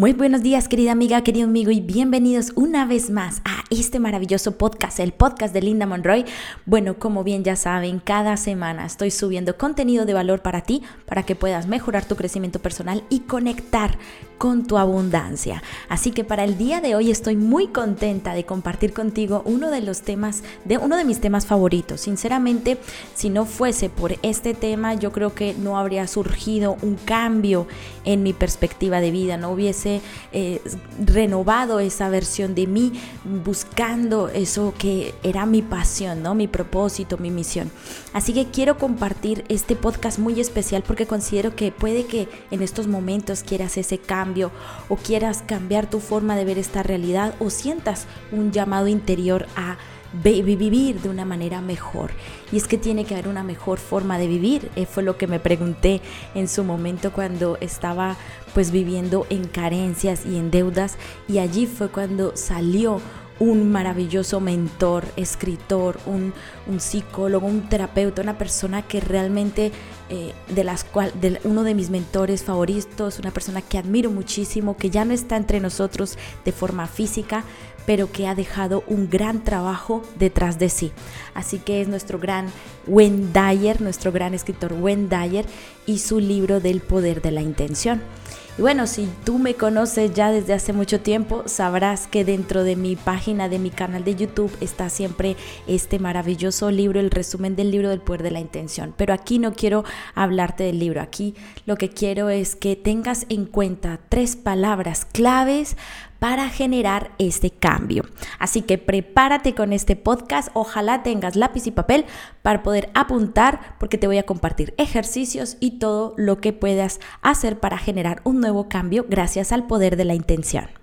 Muy buenos días, querida amiga, querido amigo, y bienvenidos una vez más este maravilloso podcast, el podcast de Linda Monroy. Bueno, como bien ya saben, cada semana estoy subiendo contenido de valor para ti, para que puedas mejorar tu crecimiento personal y conectar con tu abundancia. Así que para el día de hoy estoy muy contenta de compartir contigo uno de los temas, de uno de mis temas favoritos. Sinceramente, si no fuese por este tema, yo creo que no habría surgido un cambio en mi perspectiva de vida, no hubiese eh, renovado esa versión de mí buscando eso que era mi pasión, ¿no? Mi propósito, mi misión. Así que quiero compartir este podcast muy especial porque considero que puede que en estos momentos quieras ese cambio o quieras cambiar tu forma de ver esta realidad o sientas un llamado interior a vivir de una manera mejor. Y es que tiene que haber una mejor forma de vivir. Eh, fue lo que me pregunté en su momento cuando estaba pues viviendo en carencias y en deudas. Y allí fue cuando salió un maravilloso mentor, escritor, un, psicólogo, un terapeuta, una persona que realmente, eh, de las cual, de uno de mis mentores favoritos, una persona que admiro muchísimo, que ya no está entre nosotros de forma física, pero que ha dejado un gran trabajo detrás de sí. Así que es nuestro gran Wayne nuestro gran escritor Wayne y su libro del poder de la intención. Y bueno, si tú me conoces ya desde hace mucho tiempo, sabrás que dentro de mi página, de mi canal de YouTube, está siempre este maravilloso libro, el resumen del libro del poder de la intención. Pero aquí no quiero hablarte del libro, aquí lo que quiero es que tengas en cuenta tres palabras claves para generar este cambio. Así que prepárate con este podcast, ojalá tengas lápiz y papel para poder apuntar porque te voy a compartir ejercicios y todo lo que puedas hacer para generar un nuevo cambio gracias al poder de la intención.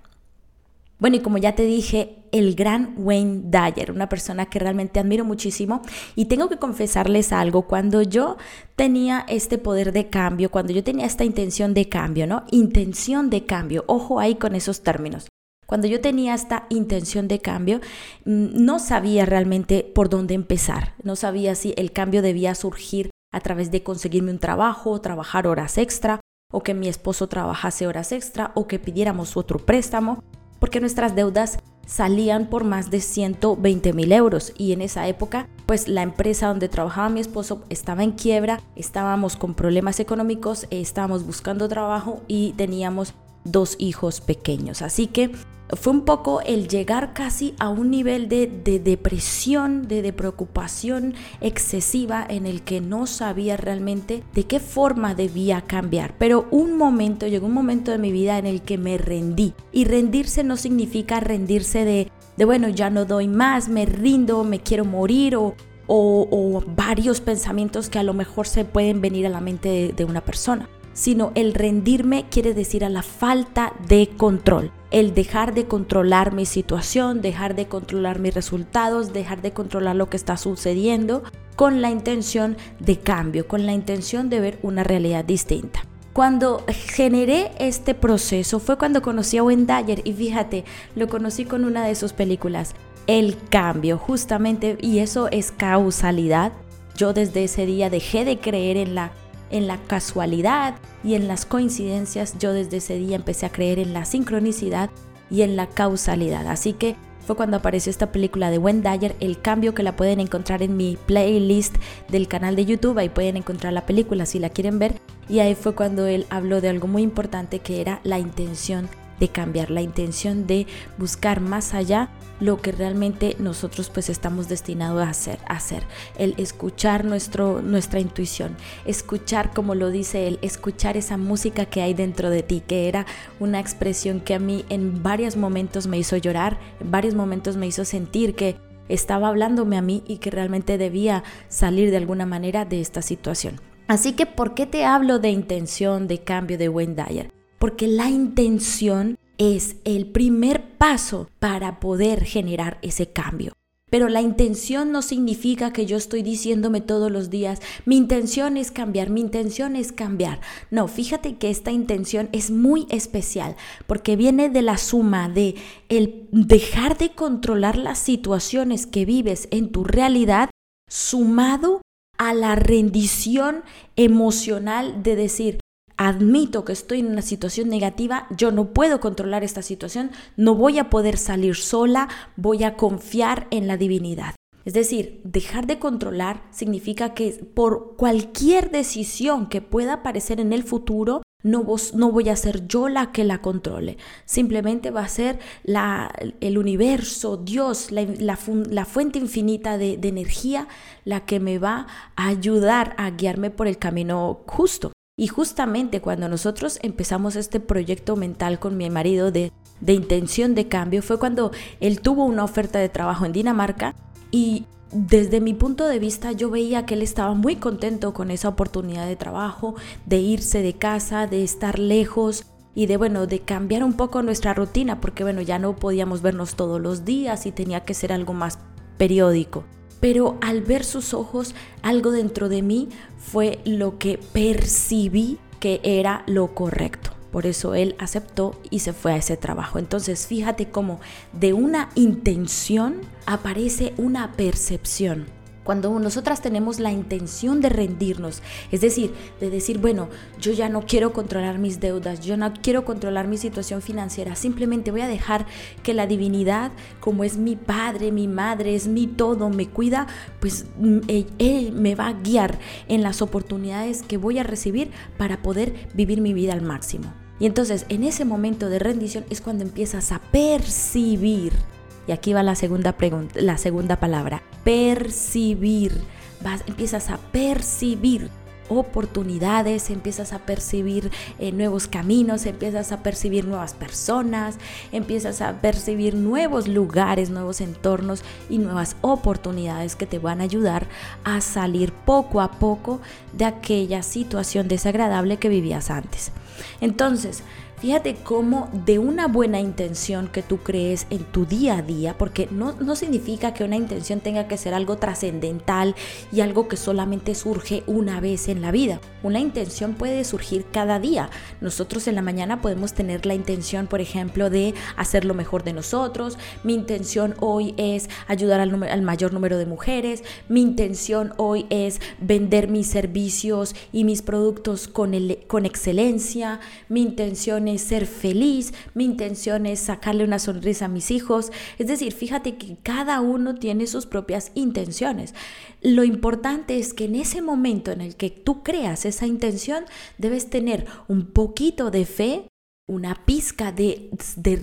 Bueno, y como ya te dije, el gran Wayne Dyer, una persona que realmente admiro muchísimo. Y tengo que confesarles algo, cuando yo tenía este poder de cambio, cuando yo tenía esta intención de cambio, ¿no? Intención de cambio, ojo ahí con esos términos. Cuando yo tenía esta intención de cambio, mm, no sabía realmente por dónde empezar, no sabía si el cambio debía surgir a través de conseguirme un trabajo, trabajar horas extra, o que mi esposo trabajase horas extra, o que pidiéramos otro préstamo, porque nuestras deudas salían por más de 120 mil euros y en esa época pues la empresa donde trabajaba mi esposo estaba en quiebra, estábamos con problemas económicos, estábamos buscando trabajo y teníamos dos hijos pequeños. Así que fue un poco el llegar casi a un nivel de, depresión, de, de, preocupación excesiva en el que no sabía realmente de qué forma debía cambiar. Pero un momento, llegó un momento de mi vida en el que me rendí. Y rendirse no significa rendirse de, de bueno, ya no doy más, me rindo, me quiero morir o, o, varios pensamientos que a lo mejor se pueden venir a la mente de una persona sino el rendirme quiere decir a la falta de control. El dejar de controlar mi situación, dejar de controlar mis resultados, dejar de controlar lo que está sucediendo con la intención de cambio, con la intención de ver una realidad distinta. Cuando generé este proceso fue cuando conocí a Wendayer y fíjate, lo conocí con una de sus películas, El Cambio, justamente, y eso es causalidad. Yo desde ese día dejé de creer en la en la casualidad y en las coincidencias, yo desde ese día empecé a creer en la sincronicidad y en la causalidad. Así que fue cuando apareció esta película de Wendy Dyer, el cambio que la pueden encontrar en mi playlist del canal de YouTube, ahí pueden encontrar la película si la quieren ver. Y ahí fue cuando él habló de algo muy importante que era la intención de cambiar, la intención de buscar más allá lo que realmente nosotros pues estamos destinados a hacer, hacer, el escuchar nuestro, nuestra intuición, escuchar como lo dice él, escuchar esa música que hay dentro de ti, que era una expresión que a mí en varios momentos me hizo llorar, en varios momentos me hizo sentir que estaba hablándome a mí y que realmente debía salir de alguna manera de esta situación. Así que, ¿por qué te hablo de intención de cambio de Wayne? Porque la intención es el primer paso para poder generar ese cambio. Pero la intención no significa que yo estoy diciéndome todos los días, mi intención es cambiar, mi intención es cambiar. No, fíjate que esta intención es muy especial porque viene de la suma de el dejar de controlar las situaciones que vives en tu realidad sumado a la rendición emocional de decir, admito que estoy en una situación negativa, yo no puedo controlar esta situación, no voy a poder salir sola, voy a confiar en la divinidad. Es decir, dejar de controlar significa que por cualquier decisión que pueda aparecer en el futuro, no, voy a ser yo la que la controle, simplemente va a ser la, el universo, Dios, la, la, fuente infinita de, de energía la que me va a ayudar a guiarme por el camino justo. Y justamente cuando nosotros empezamos este proyecto mental con mi marido de, de intención de cambio, fue cuando él tuvo una oferta de trabajo en Dinamarca y desde mi punto de vista yo veía que él estaba muy contento con esa oportunidad de trabajo, de irse de casa, de estar lejos y de bueno, de cambiar un poco nuestra rutina porque bueno, ya no podíamos vernos todos los días y tenía que ser algo más periódico. Pero al ver sus ojos, algo dentro de mí fue lo que percibí que era lo correcto. Por eso él aceptó y se fue a ese trabajo. Entonces fíjate cómo de una intención aparece una percepción. Cuando nosotras tenemos la intención de rendirnos, es decir, de decir, bueno, yo ya no quiero controlar mis deudas, yo no quiero controlar mi situación financiera, simplemente voy a dejar que la divinidad, como es mi padre, mi madre, es mi todo, me cuida, pues mm, él me va a guiar en las oportunidades que voy a recibir para poder vivir mi vida al máximo. Y entonces en ese momento de rendición es cuando empiezas a percibir y aquí va la segunda pregunta, la segunda palabra, percibir. Vas, empiezas a percibir oportunidades, empiezas a percibir eh, nuevos caminos, empiezas a percibir nuevas personas, empiezas a percibir nuevos lugares, nuevos entornos y nuevas oportunidades que te van a ayudar a salir poco a poco de aquella situación desagradable que vivías antes. Entonces, Fíjate cómo de una buena intención que tú crees en tu día a día, porque no, no significa que una intención tenga que ser algo trascendental y algo que solamente surge una vez en la vida. Una intención puede surgir cada día. Nosotros en la mañana podemos tener la intención, por ejemplo, de hacer lo mejor de nosotros. Mi intención hoy es ayudar al, mayor número de mujeres. Mi intención hoy es vender mis servicios y mis productos con, con excelencia. Mi intención ser feliz, mi intención es sacarle una sonrisa a mis hijos. Es decir, fíjate que cada uno tiene sus propias intenciones. Lo importante es que en ese momento en el que tú creas esa intención, debes tener un poquito de fe, una pizca de,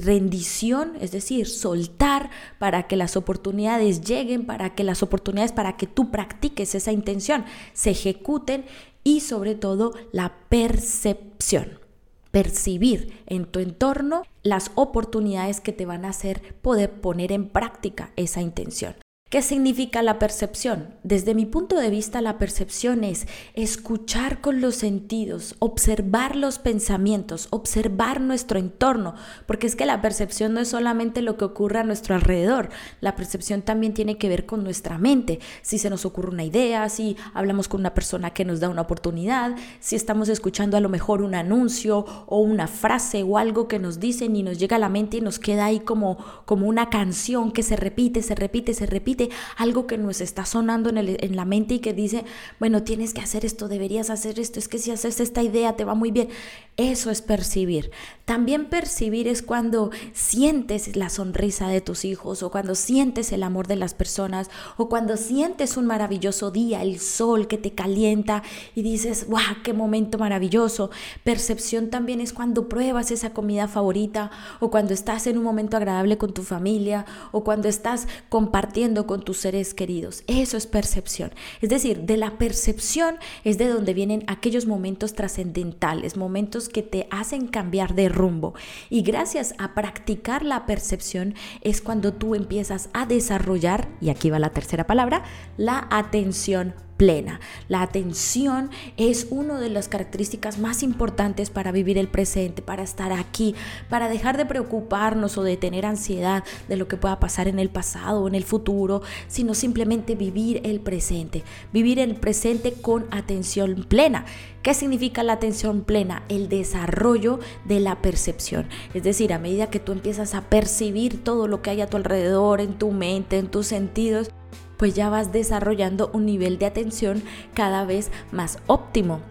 rendición, es decir, soltar para que las oportunidades lleguen, para que las oportunidades, para que tú practiques esa intención, se ejecuten y sobre todo la percepción percibir en tu entorno las oportunidades que te van a hacer poder poner en práctica esa intención. ¿Qué significa la percepción? Desde mi punto de vista, la percepción es escuchar con los sentidos, observar los pensamientos, observar nuestro entorno, porque es que la percepción no es solamente lo que ocurre a nuestro alrededor, la percepción también tiene que ver con nuestra mente. Si se nos ocurre una idea, si hablamos con una persona que nos da una oportunidad, si estamos escuchando a lo mejor un anuncio o una frase o algo que nos dicen y nos llega a la mente y nos queda ahí como, como una canción que se repite, se repite, se repite algo que nos está sonando en, la mente y que dice, bueno, tienes que hacer esto, deberías hacer esto, es que si haces esta idea te va muy bien. Eso es percibir. También percibir es cuando sientes la sonrisa de tus hijos o cuando sientes el amor de las personas o cuando sientes un maravilloso día, el sol que te calienta y dices, wow, qué momento maravilloso. Percepción también es cuando pruebas esa comida favorita o cuando estás en un momento agradable con tu familia o cuando estás compartiendo con tus seres queridos. Eso es percepción. Es decir, de la percepción es de donde vienen aquellos momentos trascendentales, momentos que te hacen cambiar de rumbo. Y gracias a practicar la percepción es cuando tú empiezas a desarrollar, y aquí va la tercera palabra, la atención plena. La atención es una de las características más importantes para vivir el presente, para estar aquí, para dejar de preocuparnos o de tener ansiedad de lo que pueda pasar en el pasado o en el futuro, sino simplemente vivir el presente, vivir el presente con atención plena. ¿Qué significa la atención plena? El desarrollo de la percepción. Es decir, a medida que tú empiezas a percibir todo lo que hay a tu alrededor, en tu mente, en tus sentidos, pues ya vas desarrollando un nivel de atención cada vez más óptimo.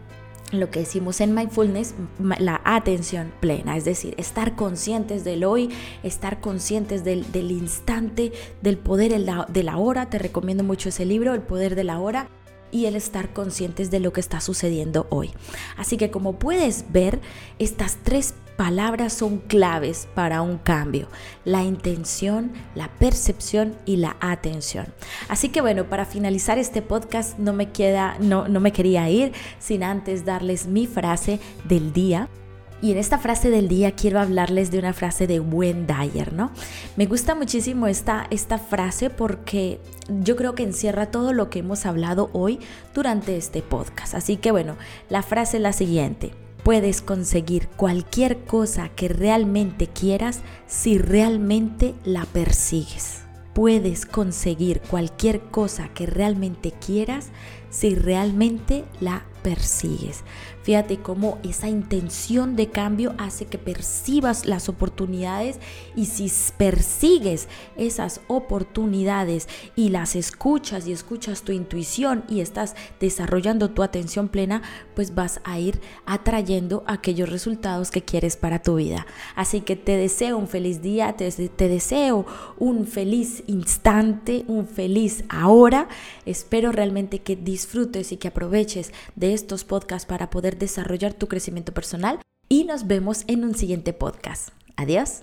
lo que decimos en mindfulness, la atención plena, es decir, estar conscientes del hoy, estar conscientes del, instante, del poder de la hora. Te recomiendo mucho ese libro, El poder de la hora y el estar conscientes de lo que está sucediendo hoy. Así que como puedes ver, estas tres palabras son claves para un cambio, la intención, la percepción y la atención. Así que bueno, para finalizar este podcast no me queda no no me quería ir sin antes darles mi frase del día. Y en esta frase del día quiero hablarles de una frase de Wayne Dyer, ¿no? Me gusta muchísimo esta, esta frase porque yo creo que encierra todo lo que hemos hablado hoy durante este podcast. Así que bueno, la frase es la siguiente. Puedes conseguir cualquier cosa que realmente quieras si realmente la persigues. Puedes conseguir cualquier cosa que realmente quieras si realmente la persigues. Fíjate cómo esa intención de cambio hace que percibas las oportunidades y si persigues esas oportunidades y las escuchas y escuchas tu intuición y estás desarrollando tu atención plena, pues vas a ir atrayendo aquellos resultados que quieres para tu vida. Así que te deseo un feliz día, te, deseo un feliz instante, un feliz ahora. Espero realmente que disfrutes y que aproveches de estos podcasts para poder desarrollar tu crecimiento personal y nos vemos en un siguiente podcast. Adiós.